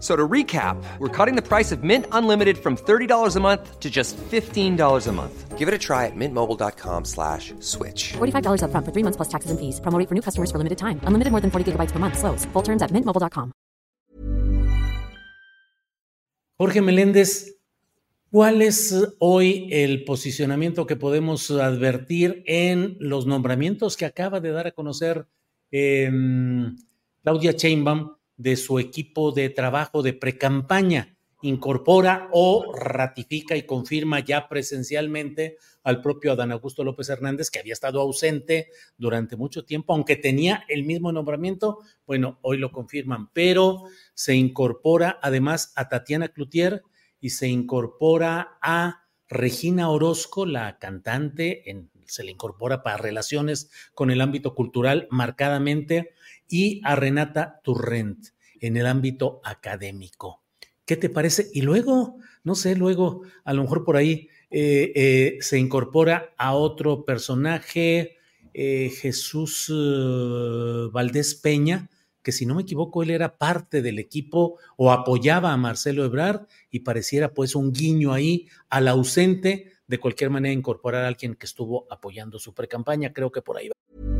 So to recap, we're cutting the price of Mint Unlimited from $30 a month to just $15 a month. Give it a try at mintmobile.com slash switch. $45 upfront for three months plus taxes and fees. Promo for new customers for limited time. Unlimited more than 40 gigabytes per month. Slows. Full terms at mintmobile.com. Jorge Meléndez, ¿cuál es hoy el posicionamiento que podemos advertir en los nombramientos que acaba de dar a conocer eh, Claudia Sheinbaum de su equipo de trabajo de precampaña? incorpora o ratifica y confirma ya presencialmente al propio Adán Augusto López Hernández, que había estado ausente durante mucho tiempo, aunque tenía el mismo nombramiento, bueno, hoy lo confirman, pero se incorpora además a Tatiana Cloutier y se incorpora a Regina Orozco, la cantante, en, se le incorpora para relaciones con el ámbito cultural marcadamente, y a Renata Turrent en el ámbito académico. ¿Qué te parece? Y luego, no sé, luego a lo mejor por ahí eh, eh, se incorpora a otro personaje, eh, Jesús Valdés Peña, que si no me equivoco, él era parte del equipo o apoyaba a Marcelo Ebrard y pareciera pues un guiño ahí al ausente, de cualquier manera incorporar a alguien que estuvo apoyando su precampaña, creo que por ahí va.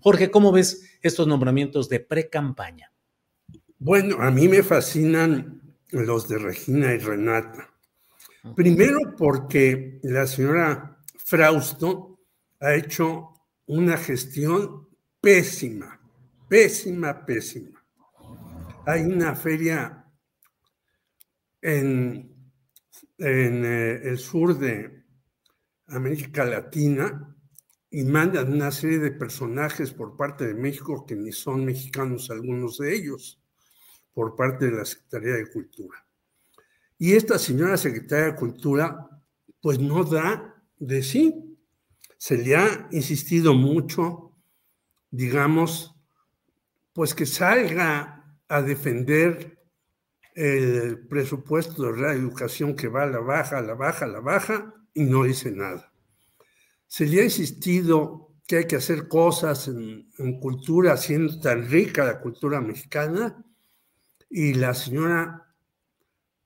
Jorge, ¿cómo ves estos nombramientos de pre-campaña? Bueno, a mí me fascinan los de Regina y Renata. Primero porque la señora Frausto ha hecho una gestión pésima, pésima, pésima. Hay una feria en, en eh, el sur de América Latina y mandan una serie de personajes por parte de México que ni son mexicanos algunos de ellos, por parte de la Secretaría de Cultura. Y esta señora secretaria de Cultura, pues no da de sí. Se le ha insistido mucho, digamos, pues que salga a defender el presupuesto de la educación que va a la baja, a la baja, a la baja, y no dice nada se le ha insistido que hay que hacer cosas en, cultura, siendo tan rica la cultura mexicana, y la señora,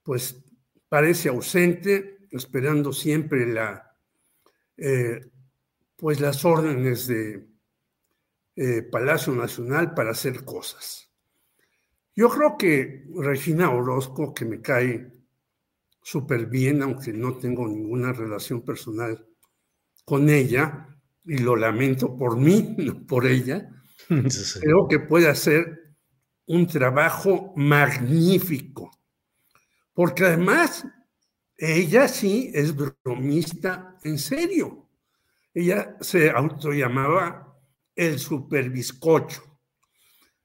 pues, parece ausente, esperando siempre eh, pues, las órdenes de eh, Palacio Nacional para hacer cosas. Yo creo que Regina Orozco, que me cae súper bien, aunque no tengo ninguna relación personal con ella, y lo lamento por mí, no por ella, creo que puede hacer un trabajo magnífico, porque además ella sí es bromista en serio. Ella se autollamaba el superbiscocho.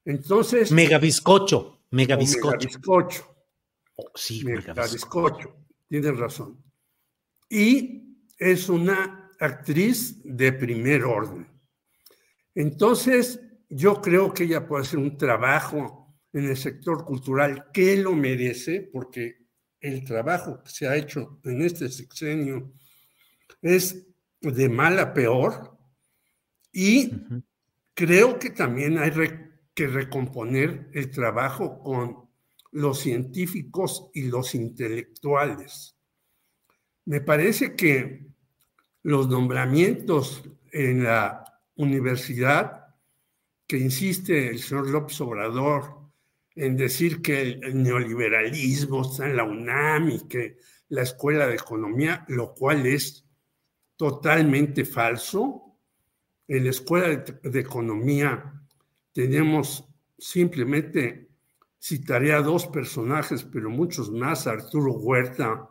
Entonces. Megabiscocho. Megabiscocho. Megabiscocho. Oh, sí, megabiscocho. Tienes razón. Y es una actriz de primer orden. Entonces, yo creo que ella puede hacer un trabajo en el sector cultural que lo merece, porque el trabajo que se ha hecho en este sexenio es de mal a peor y creo que también hay que recomponer el trabajo con los científicos y los intelectuales. Me parece que los nombramientos en la universidad, que insiste el señor López Obrador en decir que el neoliberalismo está en la UNAM y que la Escuela de Economía, lo cual es totalmente falso. En la Escuela de, Economía tenemos simplemente, citaré a dos personajes, pero muchos más, Arturo Huerta,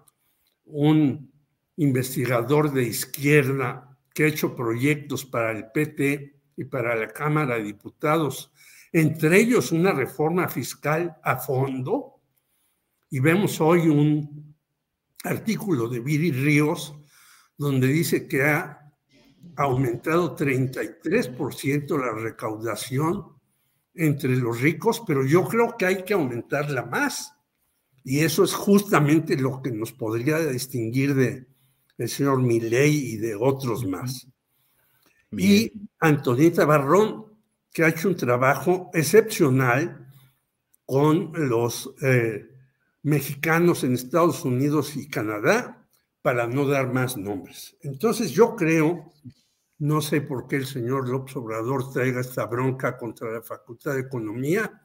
un investigador de izquierda que ha hecho proyectos para el PT y para la Cámara de Diputados, entre ellos una reforma fiscal a fondo, y vemos hoy un artículo de Viri Ríos donde dice que ha aumentado 33% la recaudación entre los ricos, pero yo creo que hay que aumentarla más. Y eso es justamente lo que nos podría distinguir de el señor Milley y de otros más. Y Antonieta Barrón, que ha hecho un trabajo excepcional con los eh, mexicanos en Estados Unidos y Canadá, para no dar más nombres. Entonces yo creo, no sé por qué el señor López Obrador traiga esta bronca contra la Facultad de Economía.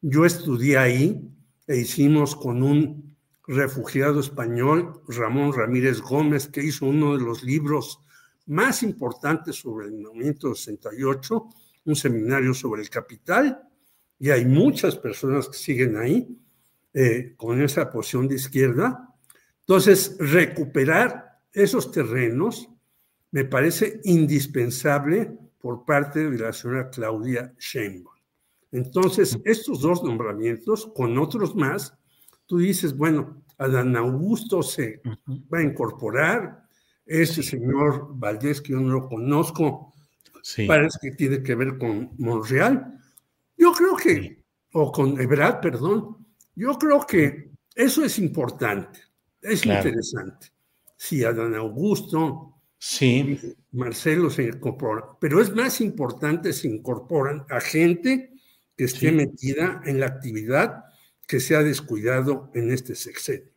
Yo estudié ahí e hicimos con un refugiado español, Ramón Ramírez Gómez, que hizo uno de los libros más importantes sobre el movimiento 68, un seminario sobre el capital, y hay muchas personas que siguen ahí eh, con esa posición de izquierda, entonces, recuperar esos terrenos me parece indispensable por parte de la señora Claudia Sheinbaum. Entonces, estos dos nombramientos, con otros más, tú dices, bueno, Adán Augusto se va a incorporar, ese señor Valdés, que yo no lo conozco, parece que tiene que ver con Monreal. Yo creo que, o con Ebrard, perdón, yo creo que eso es importante. Es interesante. Sí, Adán Augusto, sí. Marcelo se incorpora, pero es más importante se incorporan a gente que esté metida en la actividad que se ha descuidado en este sexenio.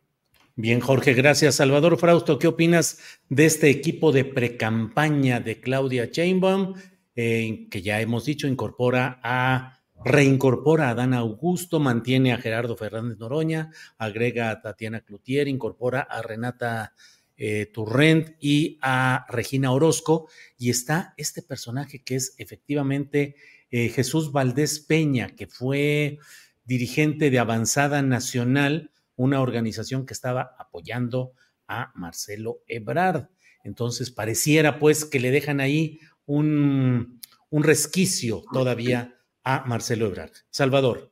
Bien, Jorge, gracias. Salvador Frausto, ¿qué opinas de este equipo de precampaña de Claudia Chainbaum, eh, que ya hemos dicho incorpora a reincorpora a Dana Augusto, mantiene a Gerardo Fernández Noroña, agrega a Tatiana Cloutier, incorpora a Renata eh, Turrent y a Regina Orozco, y está este personaje que es efectivamente eh, Jesús Valdés Peña, que fue dirigente de Avanzada Nacional, una organización que estaba apoyando a Marcelo Ebrard. Entonces, pareciera pues que le dejan ahí un, un resquicio todavía a Marcelo Ebrard. Salvador.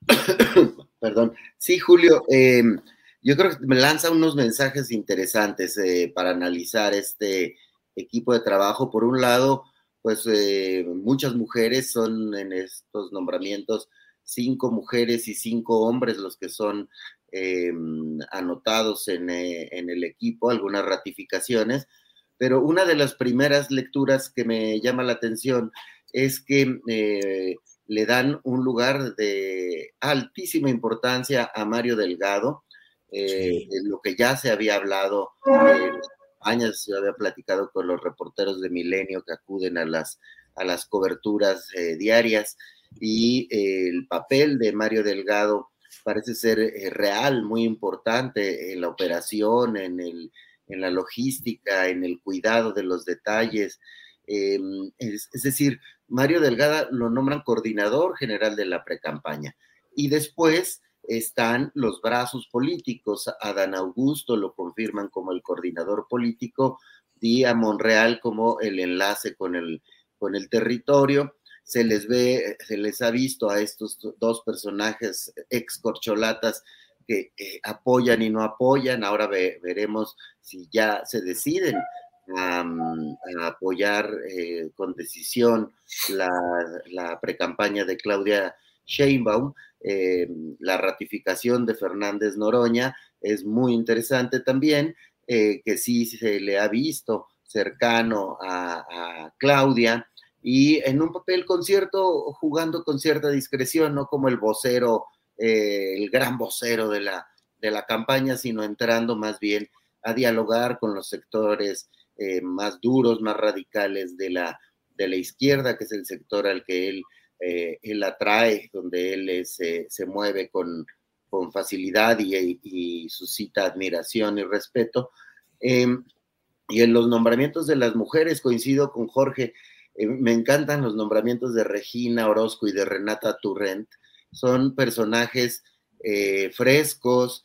Perdón. Sí, Julio, em, yo creo que me lanza unos mensajes interesantes eh, para analizar este equipo de trabajo. Por un lado, pues eh, muchas mujeres son en estos nombramientos, cinco mujeres y cinco hombres los que son em, anotados en, eh, en el equipo, algunas ratificaciones, pero una de las primeras lecturas que me llama la atención es que eh, le dan un lugar de altísima importancia a Mario Delgado, eh, lo que ya se había hablado España, se había platicado con los reporteros de Milenio que acuden a las, a las coberturas diarias y el papel de Mario Delgado parece ser real, muy importante en la operación, en, el, en la logística, en el cuidado de los detalles. Em, es, decir, Mario Delgada lo nombran coordinador general de la precampaña. Y después están los brazos políticos. Adán Augusto lo confirman como el coordinador político y a Monreal como el enlace con el, con el territorio. Se les ve, se les ha visto a estos dos personajes ex corcholatas que apoyan y no apoyan. Ahora veremos si ya se deciden a, apoyar eh, con decisión la, la precampaña de Claudia Sheinbaum. Eh, la ratificación de Fernández Noroña es muy interesante también, eh, que sí se le ha visto cercano a, Claudia y en un papel concierto jugando con cierta discreción, no como el vocero, el gran vocero de la, de la campaña, sino entrando más bien a dialogar con los sectores eh, más duros, más radicales de la, de la izquierda, que es el sector al que él, eh, él atrae, donde él se, se mueve con, con facilidad y, suscita admiración y respeto. Em, y en los nombramientos de las mujeres, coincido con Jorge, eh, me encantan los nombramientos de Regina Orozco y de Renata Turrent. Son personajes frescos,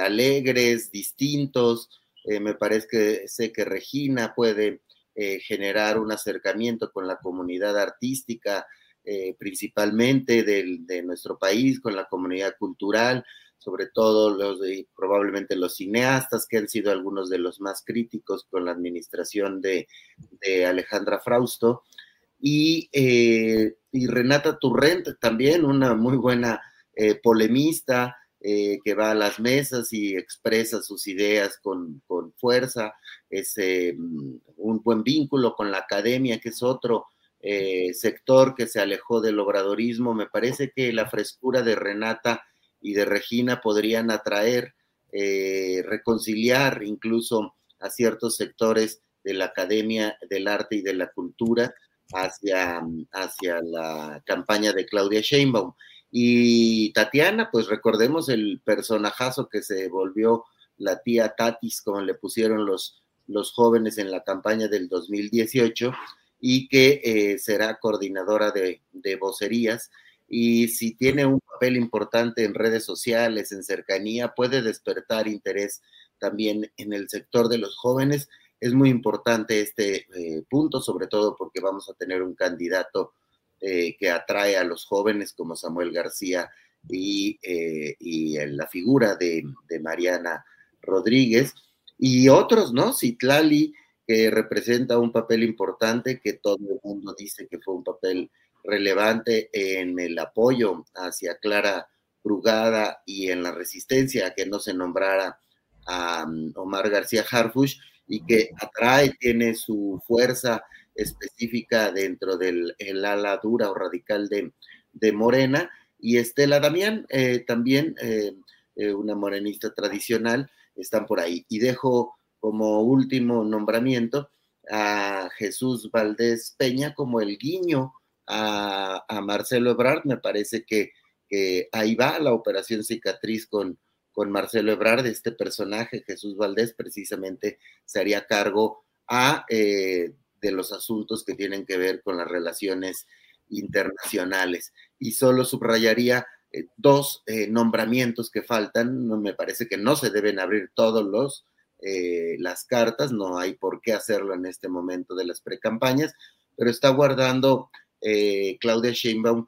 alegres, distintos, eh, me parece que sé que Regina puede eh, generar un acercamiento con la comunidad artística, eh, principalmente de nuestro país, con la comunidad cultural, sobre todo los probablemente los cineastas, que han sido algunos de los más críticos con la administración de, Alejandra Frausto. Y, y, Renata Turrent, también una muy buena polemista, eh, que va a las mesas y expresa sus ideas con, fuerza, es eh, un buen vínculo con la academia, que es otro eh, sector que se alejó del obradorismo. Me parece que la frescura de Renata y de Regina podrían atraer, reconciliar incluso a ciertos sectores de la academia del arte y de la cultura hacia, hacia la campaña de Claudia Sheinbaum. Y Tatiana, pues recordemos el personajazo que se volvió la tía Tatis, como le pusieron los, los jóvenes en la campaña del 2018, y que eh, será coordinadora de, de vocerías. Y si tiene un papel importante en redes sociales, en cercanía, puede despertar interés también en el sector de los jóvenes. Es muy importante este eh, punto, sobre todo porque vamos a tener un candidato eh, que atrae a los jóvenes como Samuel García y, eh, la figura de, Mariana Rodríguez y otros, ¿no? Citlali, que representa un papel importante, que todo el mundo dice que fue un papel relevante en el apoyo hacia Clara Brugada y en la resistencia a que no se nombrara a um, Omar García Harfush y que atrae, tiene su fuerza específica dentro del ala dura o radical de, Morena. Y Estela Damián, eh, también eh, eh, una morenista tradicional, están por ahí. Y dejo como último nombramiento a Jesús Valdés Peña como el guiño a, Marcelo Ebrard. Me parece que, ahí va la operación cicatriz con, con Marcelo Ebrard. Este personaje, Jesús Valdés, precisamente se haría cargo a de los asuntos que tienen que ver con las relaciones internacionales. Y solo subrayaría eh, dos eh, nombramientos que faltan. No, me parece que no se deben abrir todos los eh, las cartas, no hay por qué hacerlo en este momento de las precampañas, pero está guardando Claudia Sheinbaum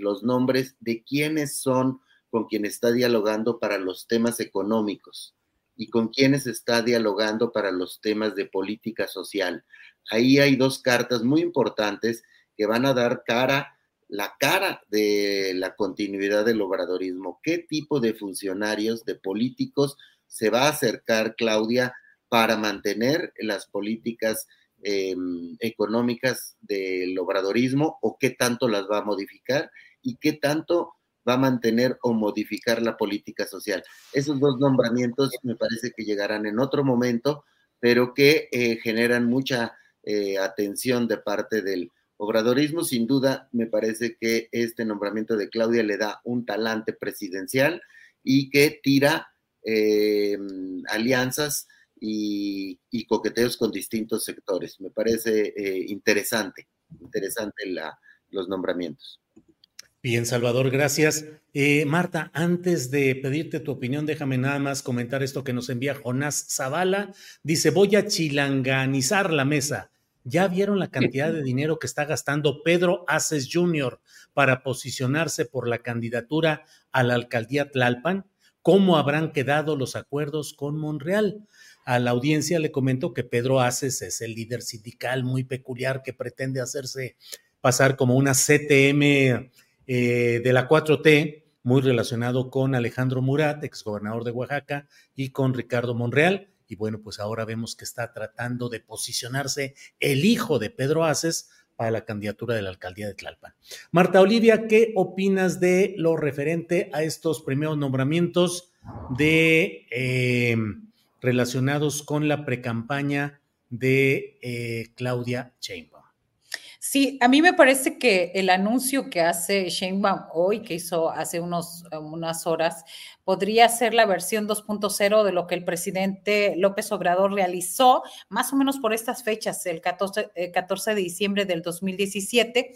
los nombres de quienes son con quien está dialogando para los temas económicos y con quienes está dialogando para los temas de política social. Ahí hay dos cartas muy importantes que van a dar cara, la cara de la continuidad del obradorismo. ¿Qué tipo de funcionarios, de políticos se va a acercar Claudia para mantener las políticas em, económicas del obradorismo o qué tanto las va a modificar y qué tanto va a mantener o modificar la política social. Esos dos nombramientos me parece que llegarán en otro momento, pero que eh, generan mucha eh, atención de parte del obradorismo. Sin duda, me parece que este nombramiento de Claudia le da un talante presidencial y que tira eh, alianzas y, coqueteos con distintos sectores. Me parece interesante, interesante la, los nombramientos. Bien, Salvador, gracias. Eh, Marta, antes de pedirte tu opinión, déjame nada más comentar esto que nos envía Jonás Zavala. Dice, voy a chilanganizar la mesa. ¿Ya vieron la cantidad de dinero que está gastando Pedro Aces Jr. para posicionarse por la candidatura a la alcaldía Tlalpan? ¿Cómo habrán quedado los acuerdos con Monreal? A la audiencia le comento que Pedro Aces es el líder sindical muy peculiar que pretende hacerse pasar como una CTM eh, de la 4T, muy relacionado con Alejandro Murat, exgobernador de Oaxaca, y con Ricardo Monreal y bueno, pues ahora vemos que está tratando de posicionarse el hijo de Pedro Aces para la candidatura de la alcaldía de Tlalpan. Marta Olivia, ¿qué opinas de lo referente a estos primeros nombramientos de eh, relacionados con la precampaña de eh, Claudia Sheinbaum? Sí, a mí me parece que el anuncio que hace Sheinbaum hoy, que hizo hace unos, unas horas, podría ser la versión 2.0 de lo que el presidente López Obrador realizó, más o menos por estas fechas, el 14, 14 de diciembre del 2017,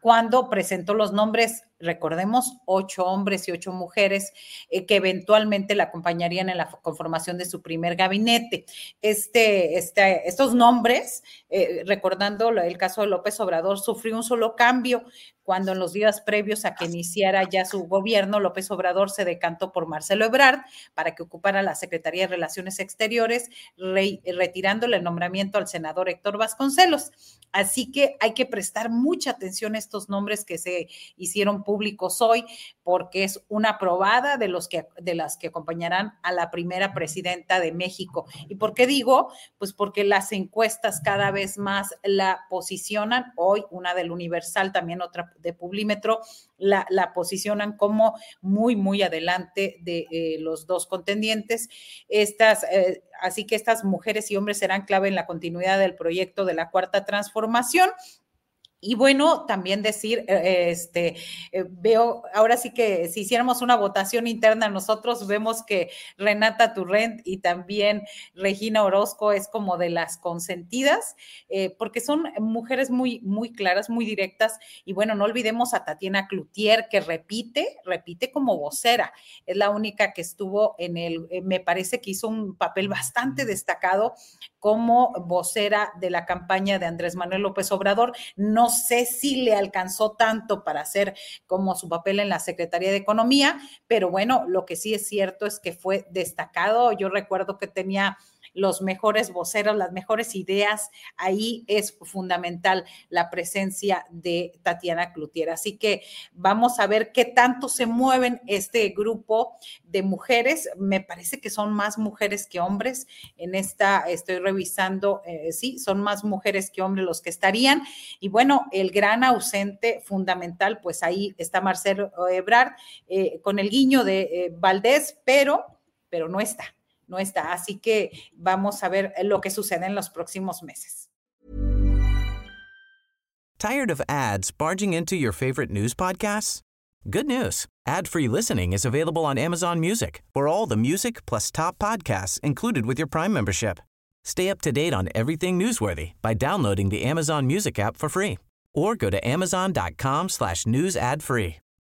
cuando presentó los nombres recordemos, ocho hombres y ocho mujeres eh, que eventualmente la acompañarían en la conformación de su primer gabinete. Este, este, estos nombres, eh, recordando el caso de López Obrador, sufrió un solo cambio cuando en los días previos a que iniciara ya su gobierno, López Obrador se decantó por Marcelo Ebrard para que ocupara la Secretaría de Relaciones Exteriores, retirándole el nombramiento al senador Héctor Vasconcelos. Así que hay que prestar mucha atención a estos nombres que se hicieron públicos hoy, porque es una probada de, los que, de las que acompañarán a la primera presidenta de México. ¿Y por qué digo? Pues porque las encuestas cada vez más la posicionan, hoy una del Universal, también otra de Publímetro, la, la posicionan como muy, muy adelante de eh, los dos contendientes. Estas, eh, así que estas mujeres y hombres serán clave en la continuidad del proyecto de la cuarta transformación y bueno, también decir, eh, este, eh, veo, ahora sí que si hiciéramos una votación interna, nosotros vemos que Renata Turrent y también Regina Orozco es como de las consentidas, eh, porque son mujeres muy, muy claras, muy directas. Y bueno, no olvidemos a Tatiana Cloutier, que repite, repite como vocera. Es la única que estuvo en el, me parece que hizo un papel bastante destacado como vocera de la campaña de Andrés Manuel López Obrador. No sé si le alcanzó tanto para hacer como su papel en la Secretaría de Economía, pero bueno, lo que sí es cierto es que fue destacado. Yo recuerdo que tenía los mejores voceros, las mejores ideas. Ahí es fundamental la presencia de Tatiana Cloutier. Así que vamos a ver qué tanto se mueven este grupo de mujeres. Me parece que son más mujeres que hombres. En esta estoy revisando, eh, sí, son más mujeres que hombres los que estarían. Y bueno, el gran ausente fundamental, pues ahí está Marcelo Ebrard eh, con el guiño de eh, Valdés, pero, pero no está no está. Así que vamos a ver lo que sucede en los próximos meses. Tired of ads barging into your favorite news podcasts? Good news. Ad-free listening is available on Amazon Music. For all the music plus top podcasts included with your Prime membership. Stay up to date on everything newsworthy by downloading the Amazon Music app for free or go to amazon.com slash news ad free.